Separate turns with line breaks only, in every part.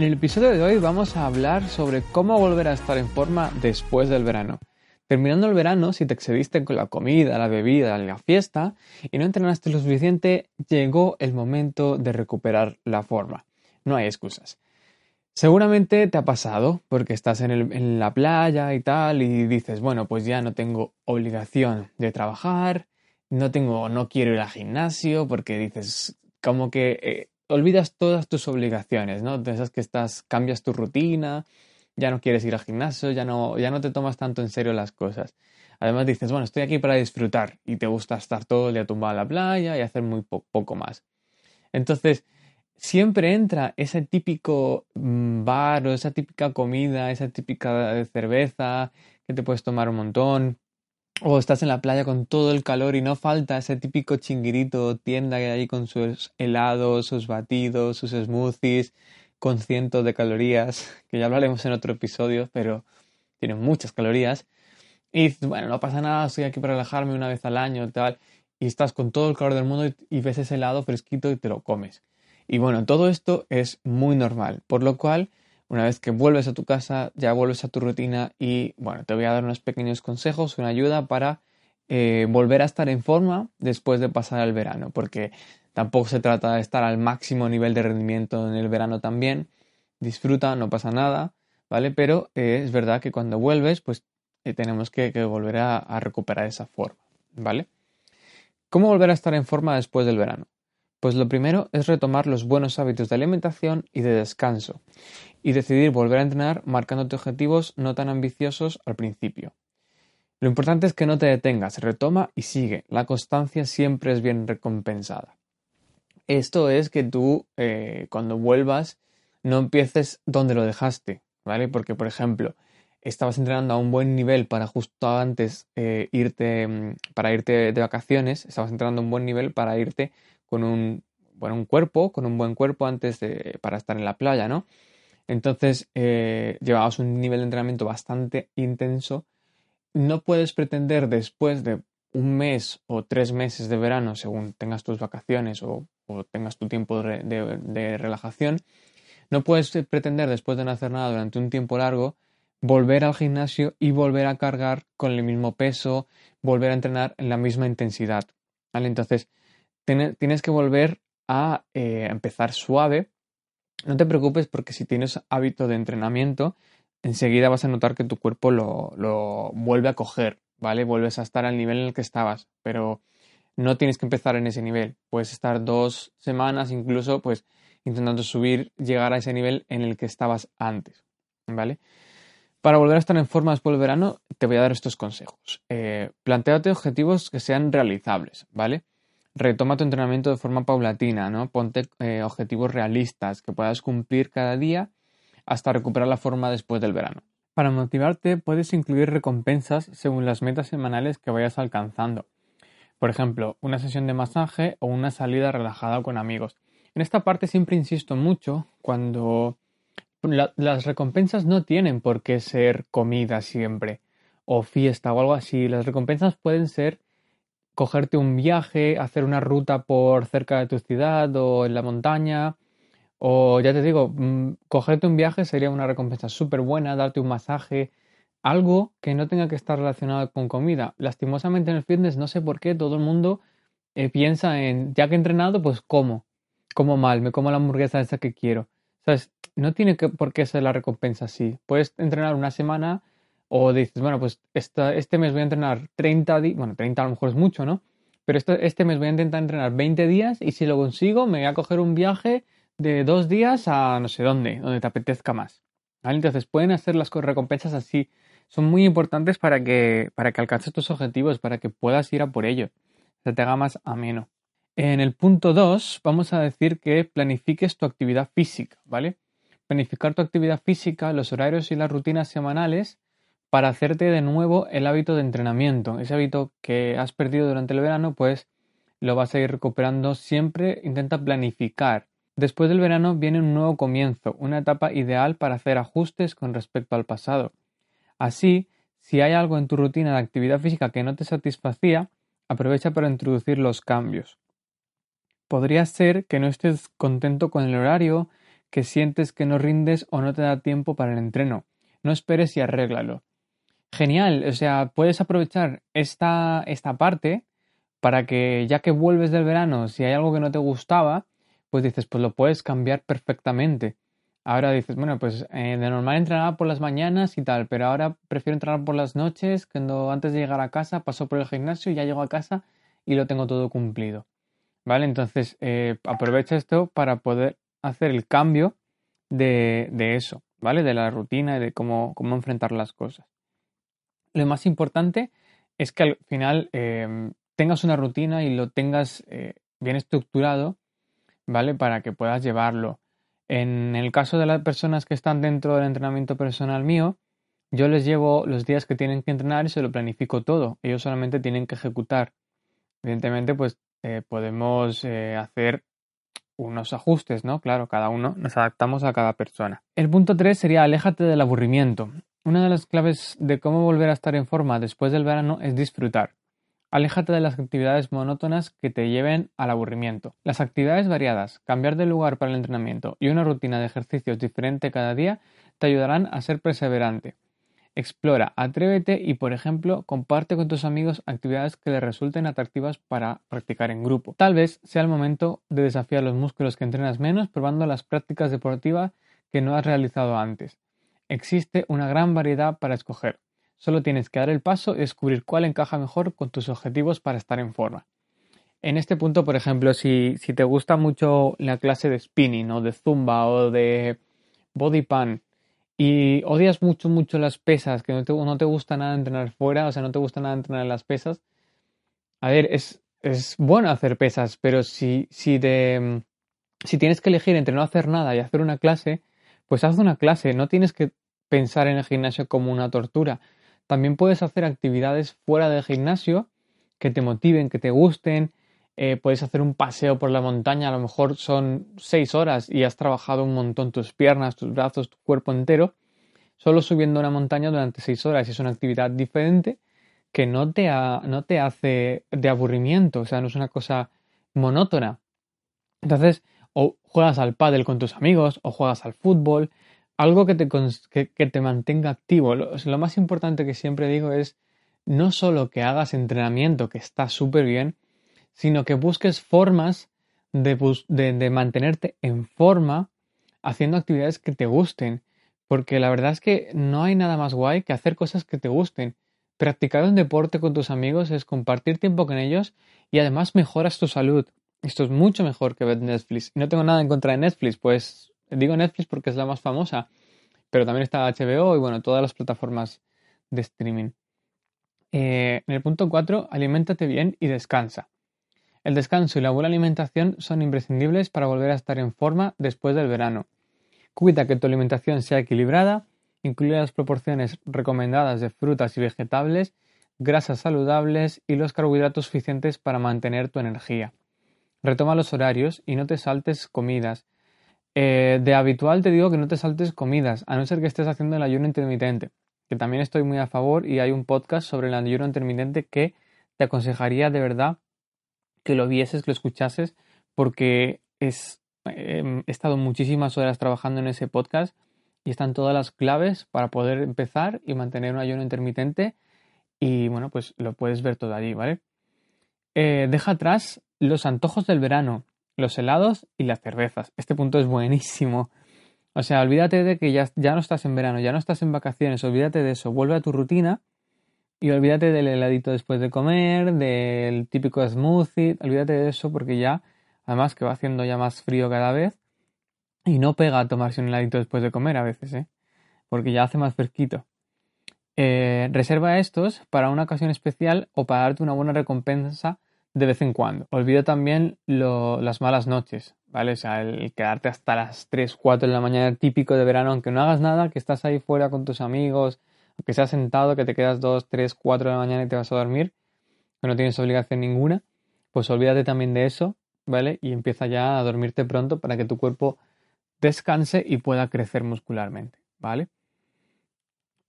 En el episodio de hoy vamos a hablar sobre cómo volver a estar en forma después del verano. Terminando el verano, si te excediste con la comida, la bebida, la fiesta y no entrenaste lo suficiente, llegó el momento de recuperar la forma. No hay excusas. Seguramente te ha pasado porque estás en, la playa y tal y dices, bueno, pues ya no tengo obligación de trabajar, no tengo, no quiero ir al gimnasio porque dices, como que eh, olvidas todas tus obligaciones, ¿no? Piensas que estás, cambias tu rutina, ya no quieres ir al gimnasio, ya no, ya no te tomas tanto en serio las cosas. Además dices, bueno, estoy aquí para disfrutar y te gusta estar todo el día tumbado en la playa y hacer muy poco más. Entonces, siempre entra ese típico mm, bar o esa típica comida, esa típica cerveza que te puedes tomar un montón, o estás en la playa con todo el calor y no falta ese típico chinguirito tienda que hay con sus helados, sus batidos, sus smoothies con cientos de calorías, que ya hablaremos en otro episodio, pero tienen muchas calorías. Y bueno, no pasa nada, estoy aquí para relajarme una vez al año tal. Y estás con todo el calor del mundo y, y ves ese helado fresquito y te lo comes. Y bueno, todo esto es muy normal, por lo cual una vez que vuelves a tu casa, ya vuelves a tu rutina y bueno, te voy a dar unos pequeños consejos, una ayuda para eh, volver a estar en forma después de pasar el verano, porque tampoco se trata de estar al máximo nivel de rendimiento en el verano también. Disfruta, no pasa nada, ¿vale? Pero eh, es verdad que cuando vuelves, pues eh, tenemos que, volver a recuperar esa forma, ¿vale? ¿Cómo volver a estar en forma después del verano? Pues lo primero es retomar los buenos hábitos de alimentación y de descanso y decidir volver a entrenar marcándote objetivos no tan ambiciosos al principio. Lo importante es que no te detengas, retoma y sigue. La constancia siempre es bien recompensada. Esto es que tú eh, cuando vuelvas no empieces donde lo dejaste, ¿vale? Porque, por ejemplo, estabas entrenando a un buen nivel para justo antes eh, irte, mm, para irte de vacaciones, estabas entrenando a un buen nivel para irte con un, bueno, un cuerpo, con un buen cuerpo antes de, para estar en la playa, ¿no? Entonces, eh, llevabas un nivel de entrenamiento bastante intenso. No puedes pretender después de un mes o tres meses de verano, según tengas tus vacaciones o, tengas tu tiempo de, relajación, no puedes pretender después de no hacer nada durante un tiempo largo volver al gimnasio y volver a cargar con el mismo peso, volver a entrenar en la misma intensidad. ¿vale? Entonces, tienes que volver a eh, empezar suave no te preocupes porque si tienes hábito de entrenamiento, enseguida vas a notar que tu cuerpo lo, vuelve a coger, ¿vale? Vuelves a estar al nivel en el que estabas, pero no tienes que empezar en ese nivel. Puedes estar dos semanas incluso, pues, intentando subir, llegar a ese nivel en el que estabas antes, ¿vale? Para volver a estar en forma después del verano, te voy a dar estos consejos. Eh, objetivos que sean realizables, ¿vale? Retoma tu entrenamiento de forma paulatina, ¿no? Ponte eh, objetivos realistas que puedas cumplir cada día hasta recuperar la forma después del verano. Para motivarte puedes incluir recompensas según las metas semanales que vayas alcanzando. Por ejemplo, una sesión de masaje o una salida relajada con amigos. En esta parte siempre insisto mucho cuando las recompensas no tienen por qué ser comida siempre o fiesta o algo así. Las recompensas pueden ser cogerte un viaje, hacer una ruta por cerca de tu ciudad o en la montaña. O ya te digo, mm, cogerte un viaje sería una recompensa súper buena, darte un masaje, algo que no tenga que estar relacionado con comida. Lastimosamente en el fitness no sé por qué todo el mundo eh, piensa en, ya que he entrenado, pues como. como mal, me como la hamburguesa esa que quiero. ¿Sabes? No tiene que, por qué ser la recompensa así. Puedes entrenar una semana o dices, bueno, pues este mes voy a entrenar 30 días, bueno, 30 a lo mejor es mucho, ¿no? Pero este, este mes voy a intentar entrenar 20 días y si lo consigo me voy a coger un viaje de dos días a no sé dónde, donde te apetezca más. Entonces pueden hacer las recompensas así. Son muy importantes para que, para que alcances tus objetivos, para que puedas ir a por ello. Se te haga más ameno. En el punto 2 vamos a decir que planifiques tu actividad física, ¿vale? Planificar tu actividad física, los horarios y las rutinas semanales para hacerte de nuevo el hábito de entrenamiento. Ese hábito que has perdido durante el verano, pues lo vas a ir recuperando siempre. Intenta planificar. Después del verano viene un nuevo comienzo, una etapa ideal para hacer ajustes con respecto al pasado. Así, si hay algo en tu rutina de actividad física que no te satisfacía, aprovecha para introducir los cambios. Podría ser que no estés contento con el horario, que sientes que no rindes o no te da tiempo para el entreno. No esperes y arréglalo genial. O sea, puedes aprovechar esta, esta parte para que ya que vuelves del verano, si hay algo que no te gustaba, pues dices, pues lo puedes cambiar perfectamente. Ahora dices, bueno, pues eh, de normal entrenaba por las mañanas y tal, pero ahora prefiero entrenar por las noches, cuando antes de llegar a casa paso por el gimnasio y ya llego a casa y lo tengo todo cumplido. ¿Vale? Entonces, eh, aprovecha esto para poder hacer el cambio de, de, eso, ¿vale? De la rutina y de cómo, cómo enfrentar las cosas lo más importante es que al final em, tengas una rutina y lo tengas eh, bien estructurado, ¿vale? Para que puedas llevarlo. En el caso de las personas que están dentro del entrenamiento personal mío, yo les llevo los días que tienen que entrenar y se lo planifico todo. Ellos solamente tienen que ejecutar. Evidentemente, pues eh, podemos eh, hacer unos ajustes, ¿no? Claro, cada uno nos adaptamos a cada persona. El punto 3 sería aléjate del aburrimiento. Una de las claves de cómo volver a estar en forma después del verano es disfrutar. Aléjate de las actividades monótonas que te lleven al aburrimiento. Las actividades variadas, cambiar de lugar para el entrenamiento y una rutina de ejercicios diferente cada día te ayudarán a ser perseverante. Explora, atrévete y, por ejemplo, comparte con tus amigos actividades que les resulten atractivas para practicar en grupo. Tal vez sea el momento de desafiar los músculos que entrenas menos probando las prácticas deportivas que no has realizado antes. Existe una gran variedad para escoger. Solo tienes que dar el paso y descubrir cuál encaja mejor con tus objetivos para estar en forma. En este punto, por ejemplo, si, te gusta mucho la clase de spinning o de zumba o de body pan y odias mucho, mucho las pesas, que no te, no te gusta nada entrenar fuera, o sea, no te gusta nada entrenar las pesas, a ver, es, es bueno hacer pesas, pero si, si, si tienes que elegir entre no hacer nada y hacer una clase, pues haz una clase, no tienes que pensar en el gimnasio como una tortura. También puedes hacer actividades fuera del gimnasio que te motiven, que te gusten. Eh, puedes hacer un paseo por la montaña, a lo mejor son seis horas y has trabajado un montón tus piernas, tus brazos, tu cuerpo entero, solo subiendo una montaña durante seis horas. Es una actividad diferente que no te, no te hace de aburrimiento, o sea, no es una cosa monótona. Entonces, o juegas al pádel con tus amigos, o juegas al fútbol, algo que te, que, te mantenga activo. Lo, más importante que siempre digo es no solo que hagas entrenamiento, que está súper bien, sino que busques formas de, de, mantenerte en forma haciendo actividades que te gusten. Porque la verdad es que no hay nada más guay que hacer cosas que te gusten. Practicar un deporte con tus amigos es compartir tiempo con ellos y además mejoras tu salud. Esto es mucho mejor que Netflix. Y no tengo nada en contra de Netflix, pues Digo Netflix porque es la más famosa, pero también está HBO y bueno, todas las plataformas de streaming. Eh, en el punto 4, aliméntate bien y descansa. El descanso y la buena alimentación son imprescindibles para volver a estar en forma después del verano. Cuida que tu alimentación sea equilibrada, incluye las proporciones recomendadas de frutas y vegetales, grasas saludables y los carbohidratos suficientes para mantener tu energía. Retoma los horarios y no te saltes comidas, eh, de habitual te digo que no te saltes comidas, a no ser que estés haciendo el ayuno intermitente, que también estoy muy a favor y hay un podcast sobre el ayuno intermitente que te aconsejaría de verdad que lo vieses, que lo escuchases, porque es, em, he estado muchísimas horas trabajando en ese podcast y están todas las claves para poder empezar y mantener un ayuno intermitente y bueno, pues lo puedes ver todo allí, ¿vale? Eh, deja atrás los antojos del verano los helados y las cervezas. Este punto es buenísimo. O sea, olvídate de que ya, ya no estás en verano, ya no estás en vacaciones, olvídate de eso, vuelve a tu rutina y olvídate del heladito después de comer, del típico smoothie, olvídate de eso porque ya, además que va haciendo ya más frío cada vez y no pega a tomarse un heladito después de comer a veces, ¿eh? porque ya hace más fresquito. Eh, reserva estos para una ocasión especial o para darte una buena recompensa de vez en cuando. Olvida también las malas noches, ¿vale? O sea, el quedarte hasta las 3, 4 de la mañana típico de verano, aunque no hagas nada, que estás ahí fuera con tus amigos, que seas sentado, que te quedas 2, 3, 4 de la mañana y te vas a dormir, que no tienes obligación ninguna, pues olvídate también de eso, ¿vale? Y empieza ya a dormirte pronto para que tu cuerpo descanse y pueda crecer muscularmente, ¿vale?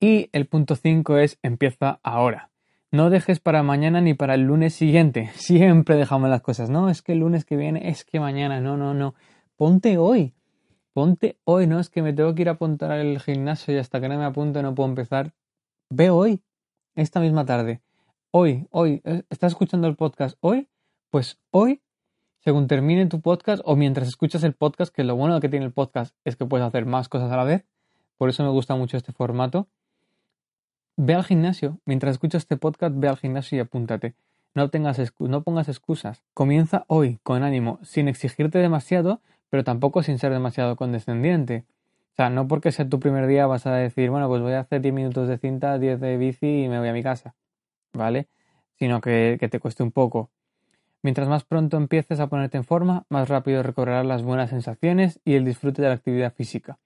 Y el punto 5 es empieza ahora. No dejes para mañana ni para el lunes siguiente. Siempre dejamos las cosas. No, es que el lunes que viene, es que mañana. No, no, no. Ponte hoy. Ponte hoy. No es que me tengo que ir a apuntar al gimnasio y hasta que no me apunte no puedo empezar. Ve hoy. Esta misma tarde. Hoy, hoy. ¿eh? ¿Estás escuchando el podcast hoy? Pues hoy, según termine tu podcast o mientras escuchas el podcast, que lo bueno que tiene el podcast es que puedes hacer más cosas a la vez. Por eso me gusta mucho este formato Ve al gimnasio. Mientras escuchas este podcast, ve al gimnasio y apúntate. No, tengas no pongas excusas. Comienza hoy, con ánimo, sin exigirte demasiado, pero tampoco sin ser demasiado condescendiente. O sea, no porque sea tu primer día vas a decir, bueno, pues voy a hacer 10 minutos de cinta, 10 de bici y me voy a mi casa. ¿Vale? Sino que, que te cueste un poco. Mientras más pronto empieces a ponerte en forma, más rápido recobrarás las buenas sensaciones y el disfrute de la actividad física.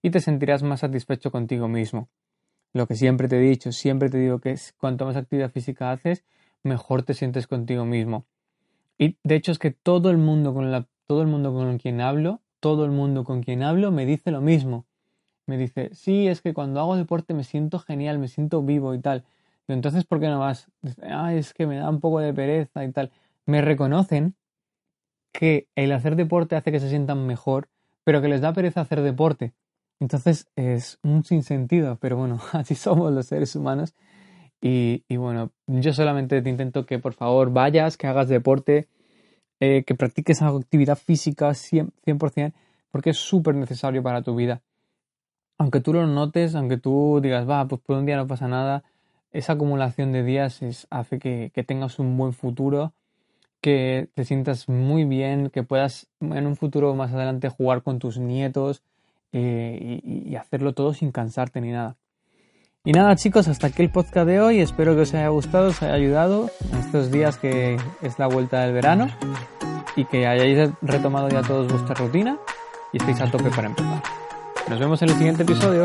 Y te sentirás más satisfecho contigo mismo. Lo que siempre te he dicho, siempre te digo que cuanto más actividad física haces, mejor te sientes contigo mismo. Y de hecho es que todo el mundo con la, todo el mundo con quien hablo, todo el mundo con quien hablo me dice lo mismo. Me dice, sí, es que cuando hago deporte me siento genial, me siento vivo y tal. Y entonces, ¿por qué no vas? ah, es que me da un poco de pereza y tal. Me reconocen que el hacer deporte hace que se sientan mejor, pero que les da pereza hacer deporte. Entonces es un sinsentido, pero bueno, así somos los seres humanos. Y, bueno, yo solamente te intento que por favor vayas, que hagas deporte, eh, que practiques actividad física 100%, porque es súper necesario para tu vida. Aunque tú lo notes, aunque tú digas, va, pues por un día no pasa nada, esa acumulación de días es, hace que, que tengas un buen futuro, que te sientas muy bien, que puedas en un futuro más adelante jugar con tus nietos, eh, y, hacerlo todo sin cansarte ni nada. Y nada chicos, hasta aquí el podcast de hoy. Espero que os haya gustado, os haya ayudado en estos días que es la vuelta del verano y que hayáis retomado ya todos vuestra rutina y estéis a tope para empezar. Nos vemos en el siguiente episodio.